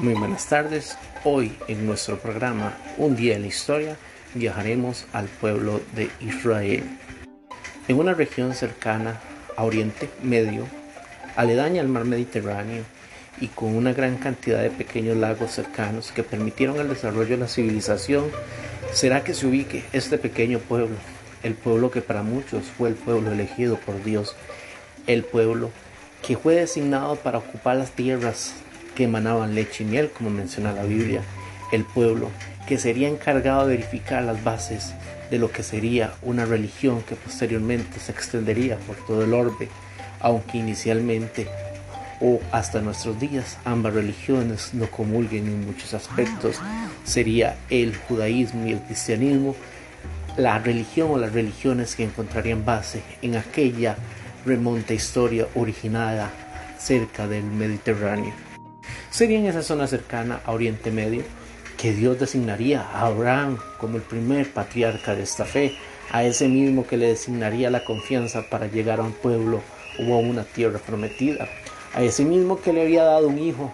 Muy buenas tardes. Hoy en nuestro programa Un día en la historia viajaremos al pueblo de Israel. En una región cercana a Oriente Medio, aledaña al mar Mediterráneo y con una gran cantidad de pequeños lagos cercanos que permitieron el desarrollo de la civilización, será que se ubique este pequeño pueblo, el pueblo que para muchos fue el pueblo elegido por Dios, el pueblo que fue designado para ocupar las tierras que emanaban leche y miel, como menciona la Biblia, el pueblo que sería encargado de verificar las bases de lo que sería una religión que posteriormente se extendería por todo el orbe, aunque inicialmente o hasta nuestros días ambas religiones no comulguen en muchos aspectos, sería el judaísmo y el cristianismo la religión o las religiones que encontrarían base en aquella remonta historia originada cerca del Mediterráneo. Sería en esa zona cercana a Oriente Medio que Dios designaría a Abraham como el primer patriarca de esta fe, a ese mismo que le designaría la confianza para llegar a un pueblo o a una tierra prometida, a ese mismo que le había dado un hijo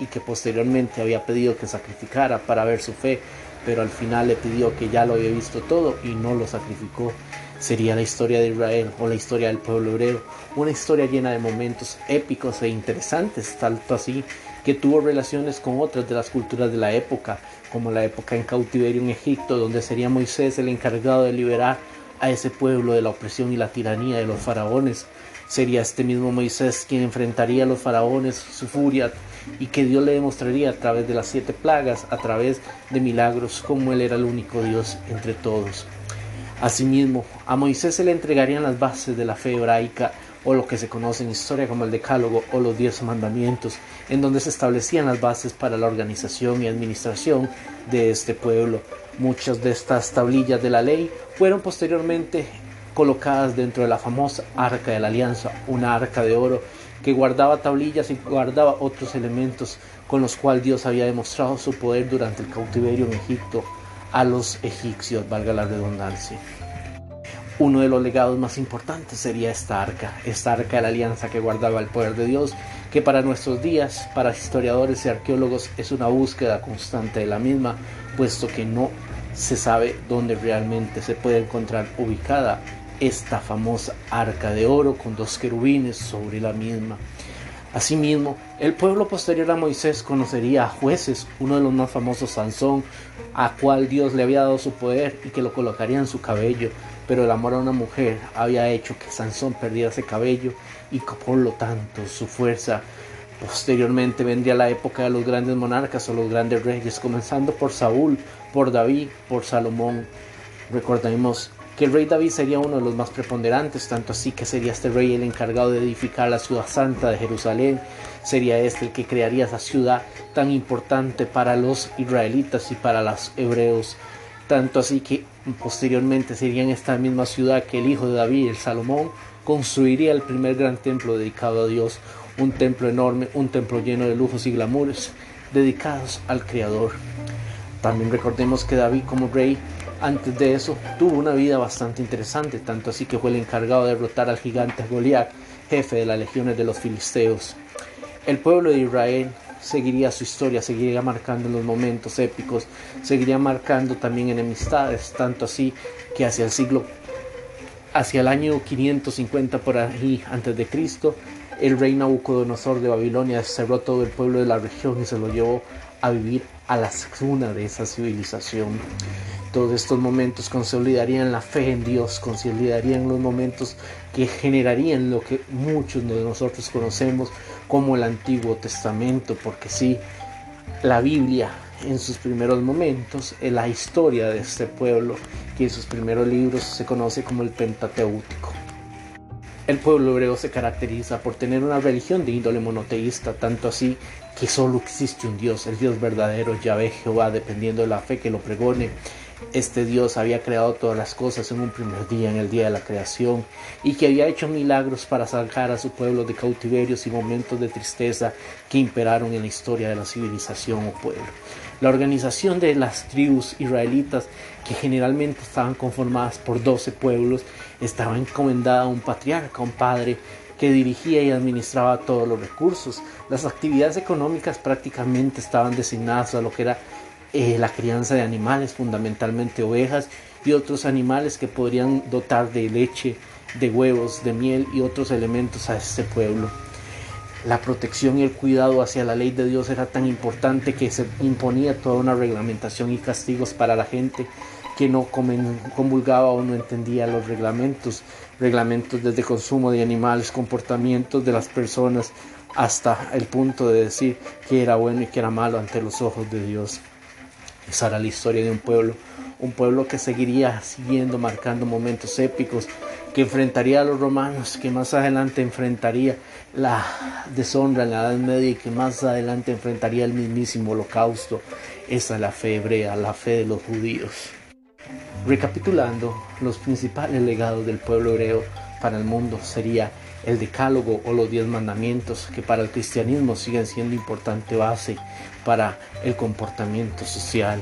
y que posteriormente había pedido que sacrificara para ver su fe, pero al final le pidió que ya lo había visto todo y no lo sacrificó. Sería la historia de Israel o la historia del pueblo hebreo, una historia llena de momentos épicos e interesantes, tanto así que tuvo relaciones con otras de las culturas de la época, como la época en cautiverio en Egipto, donde sería Moisés el encargado de liberar a ese pueblo de la opresión y la tiranía de los faraones. Sería este mismo Moisés quien enfrentaría a los faraones, su furia, y que Dios le demostraría a través de las siete plagas, a través de milagros, como Él era el único Dios entre todos. Asimismo, a Moisés se le entregarían las bases de la fe hebraica o lo que se conoce en historia como el Decálogo o los Diez Mandamientos, en donde se establecían las bases para la organización y administración de este pueblo. Muchas de estas tablillas de la ley fueron posteriormente colocadas dentro de la famosa Arca de la Alianza, una arca de oro que guardaba tablillas y guardaba otros elementos con los cuales Dios había demostrado su poder durante el cautiverio en Egipto a los egipcios, valga la redundancia. Uno de los legados más importantes sería esta arca, esta arca de la alianza que guardaba el poder de Dios, que para nuestros días, para historiadores y arqueólogos, es una búsqueda constante de la misma, puesto que no se sabe dónde realmente se puede encontrar ubicada esta famosa arca de oro con dos querubines sobre la misma. Asimismo, el pueblo posterior a Moisés conocería a jueces, uno de los más famosos Sansón, a cual Dios le había dado su poder y que lo colocaría en su cabello, pero el amor a una mujer había hecho que Sansón perdiera ese cabello y por lo tanto su fuerza. Posteriormente vendría la época de los grandes monarcas o los grandes reyes, comenzando por Saúl, por David, por Salomón. Recordemos que el rey David sería uno de los más preponderantes, tanto así que sería este rey el encargado de edificar la ciudad santa de Jerusalén, sería este el que crearía esa ciudad tan importante para los israelitas y para los hebreos, tanto así que posteriormente sería en esta misma ciudad que el hijo de David, el Salomón, construiría el primer gran templo dedicado a Dios, un templo enorme, un templo lleno de lujos y glamures dedicados al Creador. También recordemos que David como rey antes de eso, tuvo una vida bastante interesante, tanto así que fue el encargado de derrotar al gigante Goliat, jefe de las legiones de los filisteos. El pueblo de Israel seguiría su historia, seguiría marcando los momentos épicos, seguiría marcando también enemistades, tanto así que hacia el siglo, hacia el año 550 por ahí antes de Cristo, el rey Nabucodonosor de Babilonia cerró todo el pueblo de la región y se lo llevó a vivir a la cuna de esa civilización. Todos estos momentos consolidarían la fe en Dios, consolidarían los momentos que generarían lo que muchos de nosotros conocemos como el Antiguo Testamento, porque sí, la Biblia en sus primeros momentos es la historia de este pueblo, que en sus primeros libros se conoce como el Pentateuco. El pueblo hebreo se caracteriza por tener una religión de índole monoteísta, tanto así que solo existe un Dios, el Dios verdadero, Yahvé Jehová, dependiendo de la fe que lo pregone este Dios había creado todas las cosas en un primer día, en el día de la creación, y que había hecho milagros para sacar a su pueblo de cautiverios y momentos de tristeza que imperaron en la historia de la civilización o pueblo. La organización de las tribus israelitas, que generalmente estaban conformadas por doce pueblos, estaba encomendada a un patriarca, un padre, que dirigía y administraba todos los recursos. Las actividades económicas prácticamente estaban designadas a lo que era eh, la crianza de animales, fundamentalmente ovejas y otros animales que podrían dotar de leche, de huevos, de miel y otros elementos a este pueblo. La protección y el cuidado hacia la ley de Dios era tan importante que se imponía toda una reglamentación y castigos para la gente que no convulgaba o no entendía los reglamentos, reglamentos desde consumo de animales, comportamientos de las personas, hasta el punto de decir que era bueno y que era malo ante los ojos de Dios. Esa la historia de un pueblo, un pueblo que seguiría siguiendo, marcando momentos épicos, que enfrentaría a los romanos, que más adelante enfrentaría la deshonra en la Edad Media y que más adelante enfrentaría el mismísimo holocausto. Esa es la fe hebrea, la fe de los judíos. Recapitulando, los principales legados del pueblo hebreo para el mundo sería el decálogo o los diez mandamientos que para el cristianismo siguen siendo importante base para el comportamiento social.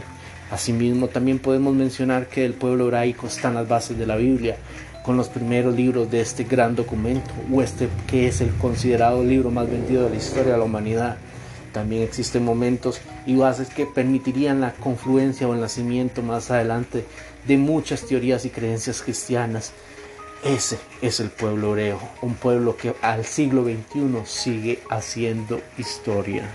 Asimismo, también podemos mencionar que el pueblo hebraico están las bases de la Biblia, con los primeros libros de este gran documento, o este que es el considerado libro más vendido de la historia de la humanidad. También existen momentos y bases que permitirían la confluencia o el nacimiento más adelante de muchas teorías y creencias cristianas. Ese es el pueblo hebreo, un pueblo que al siglo XXI sigue haciendo historia.